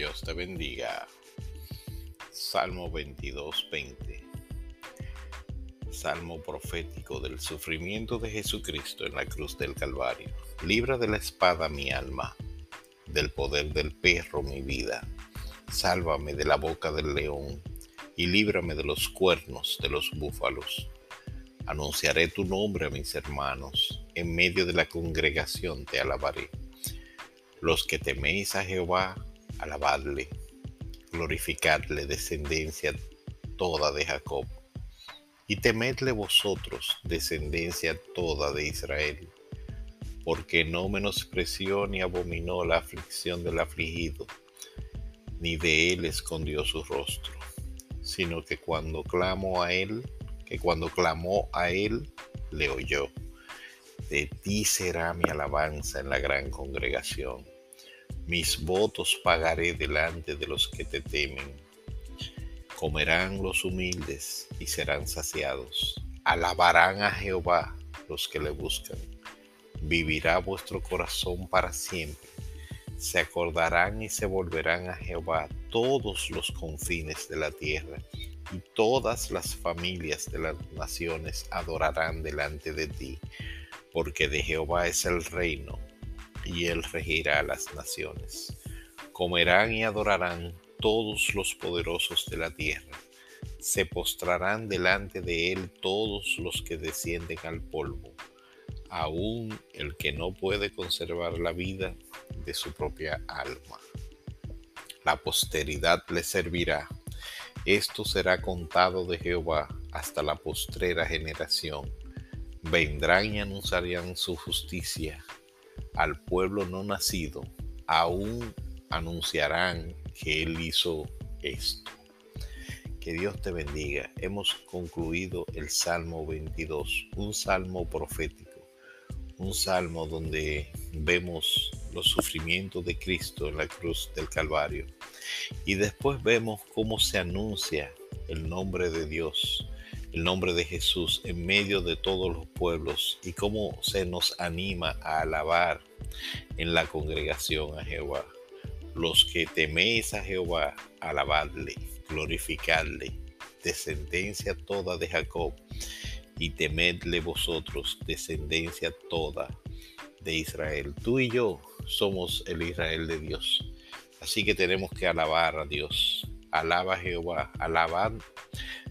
Dios te bendiga. Salmo 22, 20. Salmo profético del sufrimiento de Jesucristo en la cruz del Calvario. Libra de la espada mi alma, del poder del perro mi vida. Sálvame de la boca del león y líbrame de los cuernos de los búfalos. Anunciaré tu nombre a mis hermanos, en medio de la congregación te alabaré. Los que teméis a Jehová, alabadle, glorificadle descendencia toda de Jacob, y temedle vosotros descendencia toda de Israel, porque no menospreció ni abominó la aflicción del afligido, ni de él escondió su rostro, sino que cuando clamo a él, que cuando clamó a él, le oyó. De ti será mi alabanza en la gran congregación mis votos pagaré delante de los que te temen. Comerán los humildes y serán saciados. Alabarán a Jehová los que le buscan. Vivirá vuestro corazón para siempre. Se acordarán y se volverán a Jehová todos los confines de la tierra, y todas las familias de las naciones adorarán delante de ti, porque de Jehová es el reino y él regirá las naciones. Comerán y adorarán todos los poderosos de la tierra. Se postrarán delante de él todos los que descienden al polvo, aun el que no puede conservar la vida de su propia alma. La posteridad le servirá. Esto será contado de Jehová hasta la postrera generación. Vendrán y anunciarán su justicia al pueblo no nacido, aún anunciarán que Él hizo esto. Que Dios te bendiga. Hemos concluido el Salmo 22, un salmo profético, un salmo donde vemos los sufrimientos de Cristo en la cruz del Calvario. Y después vemos cómo se anuncia el nombre de Dios el nombre de Jesús en medio de todos los pueblos y cómo se nos anima a alabar en la congregación a Jehová. Los que teméis a Jehová, alabadle, glorificadle, descendencia toda de Jacob, y temedle vosotros, descendencia toda de Israel. Tú y yo somos el Israel de Dios. Así que tenemos que alabar a Dios. Alaba a Jehová, alabad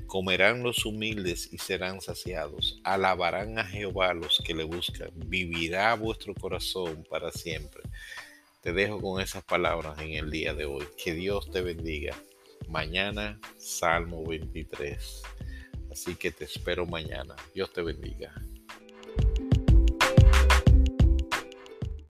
Comerán los humildes y serán saciados. Alabarán a Jehová los que le buscan. Vivirá vuestro corazón para siempre. Te dejo con esas palabras en el día de hoy. Que Dios te bendiga. Mañana, Salmo 23. Así que te espero mañana. Dios te bendiga.